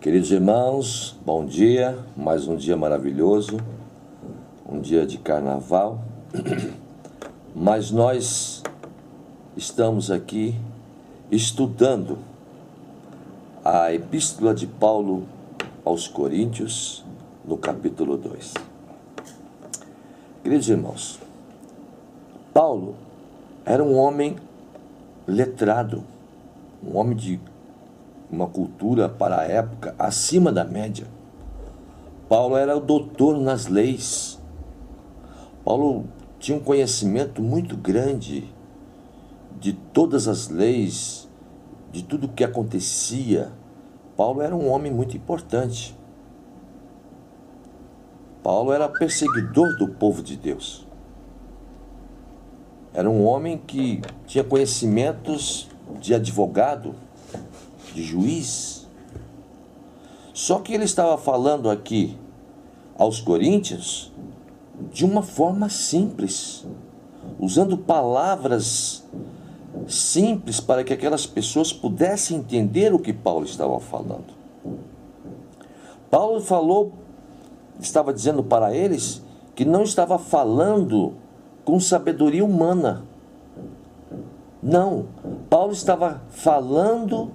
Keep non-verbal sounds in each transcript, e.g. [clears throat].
Queridos irmãos, bom dia, mais um dia maravilhoso, um dia de carnaval, [clears throat] mas nós estamos aqui estudando a Epístola de Paulo aos Coríntios, no capítulo 2. Queridos irmãos, Paulo era um homem letrado, um homem de uma cultura para a época acima da média. Paulo era o doutor nas leis. Paulo tinha um conhecimento muito grande de todas as leis, de tudo o que acontecia. Paulo era um homem muito importante. Paulo era perseguidor do povo de Deus. Era um homem que tinha conhecimentos de advogado, de juiz. Só que ele estava falando aqui aos coríntios de uma forma simples, usando palavras simples para que aquelas pessoas pudessem entender o que Paulo estava falando. Paulo falou, estava dizendo para eles que não estava falando com sabedoria humana. Não, Paulo estava falando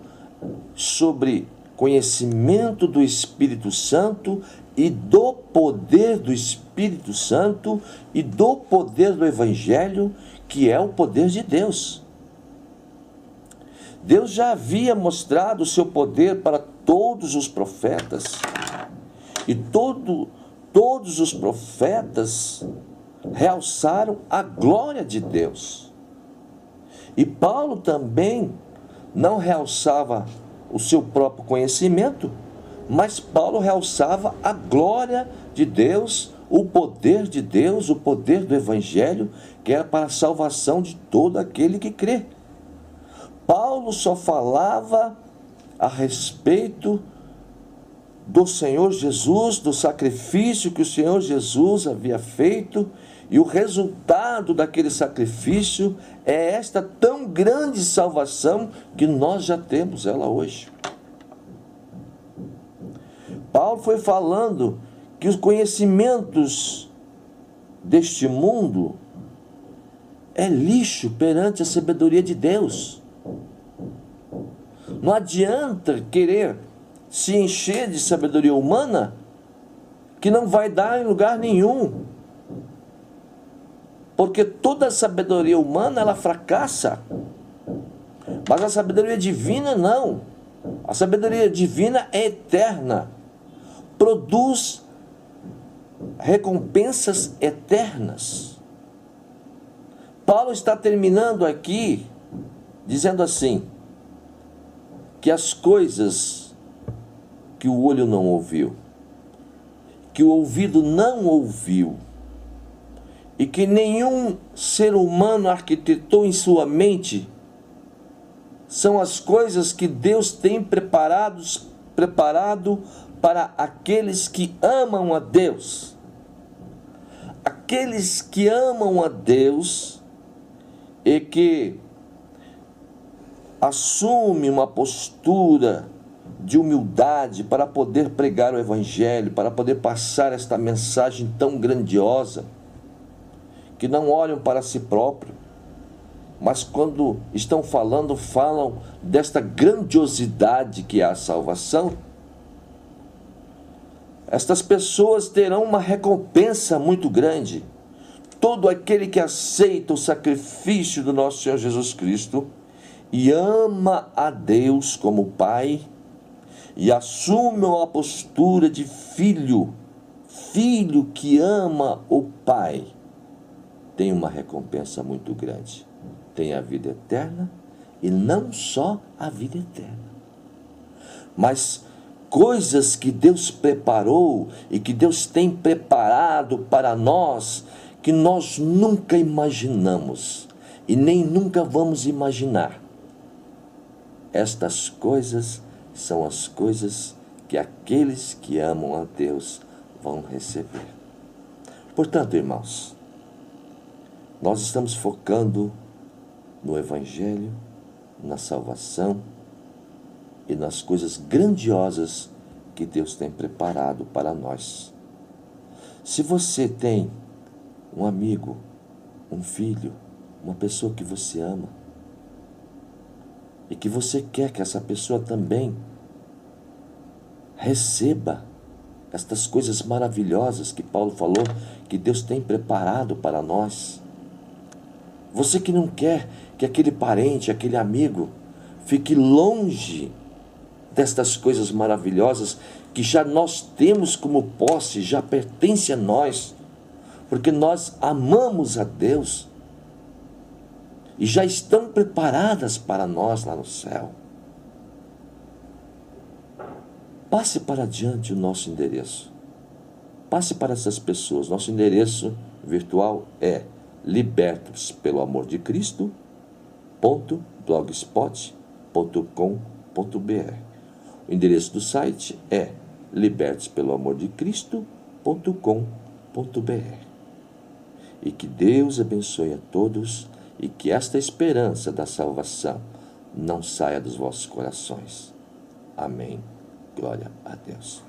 sobre conhecimento do Espírito Santo e do poder do Espírito Santo e do poder do Evangelho, que é o poder de Deus. Deus já havia mostrado o seu poder para todos os profetas. E todo, todos os profetas realçaram a glória de Deus. E Paulo também não realçava o seu próprio conhecimento, mas Paulo realçava a glória de Deus, o poder de Deus, o poder do Evangelho, que era para a salvação de todo aquele que crê. Paulo só falava a respeito do Senhor Jesus, do sacrifício que o Senhor Jesus havia feito e o resultado daquele sacrifício é esta tão grande salvação que nós já temos ela hoje. Paulo foi falando que os conhecimentos deste mundo é lixo perante a sabedoria de Deus. Não adianta querer se encher de sabedoria humana que não vai dar em lugar nenhum. Porque toda sabedoria humana ela fracassa. Mas a sabedoria divina não. A sabedoria divina é eterna. Produz recompensas eternas. Paulo está terminando aqui dizendo assim: que as coisas que o olho não ouviu, que o ouvido não ouviu, e que nenhum ser humano arquitetou em sua mente são as coisas que Deus tem preparados, preparado para aqueles que amam a Deus. Aqueles que amam a Deus e que assume uma postura de humildade para poder pregar o evangelho, para poder passar esta mensagem tão grandiosa que não olham para si próprio, mas quando estão falando, falam desta grandiosidade que é a salvação. Estas pessoas terão uma recompensa muito grande. Todo aquele que aceita o sacrifício do nosso Senhor Jesus Cristo e ama a Deus como Pai e assume uma postura de filho, filho que ama o Pai tem uma recompensa muito grande. Tem a vida eterna e não só a vida eterna, mas coisas que Deus preparou e que Deus tem preparado para nós que nós nunca imaginamos e nem nunca vamos imaginar. Estas coisas são as coisas que aqueles que amam a Deus vão receber. Portanto, irmãos, nós estamos focando no Evangelho, na salvação e nas coisas grandiosas que Deus tem preparado para nós. Se você tem um amigo, um filho, uma pessoa que você ama, e que você quer que essa pessoa também receba estas coisas maravilhosas que Paulo falou que Deus tem preparado para nós. Você que não quer que aquele parente, aquele amigo fique longe destas coisas maravilhosas que já nós temos como posse, já pertence a nós, porque nós amamos a Deus e já estão preparadas para nós lá no céu. Passe para diante o nosso endereço. Passe para essas pessoas. Nosso endereço virtual é libertos pelo amor de Cristo blogspot.com.br. O endereço do site é libertospeloamordecristo.com.br. E que Deus abençoe a todos e que esta esperança da salvação não saia dos vossos corações. Amém. Glória a Deus.